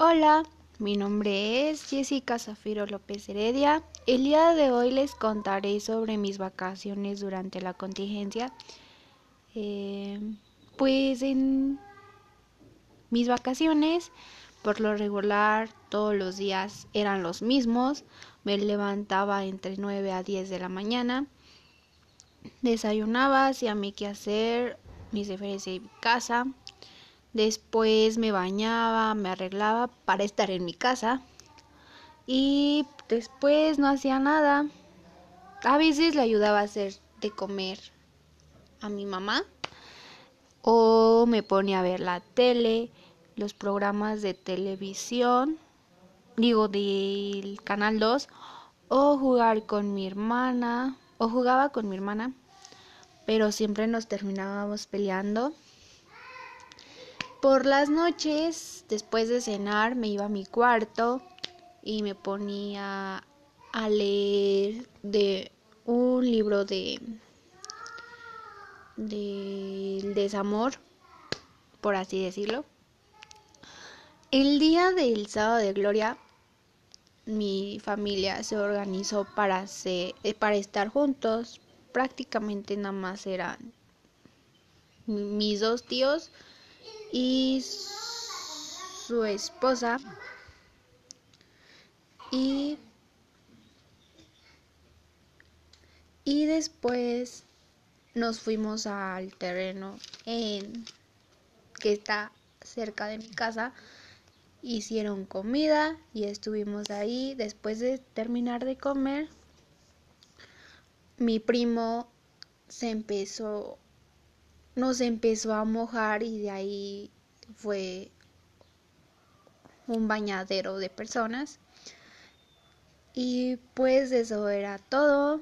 Hola, mi nombre es Jessica Zafiro López Heredia. El día de hoy les contaré sobre mis vacaciones durante la contingencia. Eh, pues en mis vacaciones, por lo regular, todos los días eran los mismos. Me levantaba entre 9 a 10 de la mañana. Desayunaba, hacía mi quehacer, mis deberes de casa. Después me bañaba, me arreglaba para estar en mi casa. Y después no hacía nada. A veces le ayudaba a hacer de comer a mi mamá. O me ponía a ver la tele, los programas de televisión, digo del canal 2, o jugar con mi hermana, o jugaba con mi hermana, pero siempre nos terminábamos peleando. Por las noches, después de cenar, me iba a mi cuarto y me ponía a leer de un libro de del desamor, por así decirlo. El día del sábado de gloria, mi familia se organizó para, hacer, para estar juntos. Prácticamente nada más eran mis dos tíos y su esposa. Y y después nos fuimos al terreno en que está cerca de mi casa. Hicieron comida y estuvimos ahí. Después de terminar de comer mi primo se empezó nos empezó a mojar y de ahí fue un bañadero de personas. Y pues eso era todo.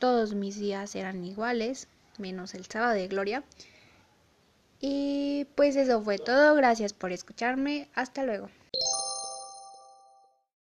Todos mis días eran iguales, menos el sábado de gloria. Y pues eso fue todo. Gracias por escucharme. Hasta luego.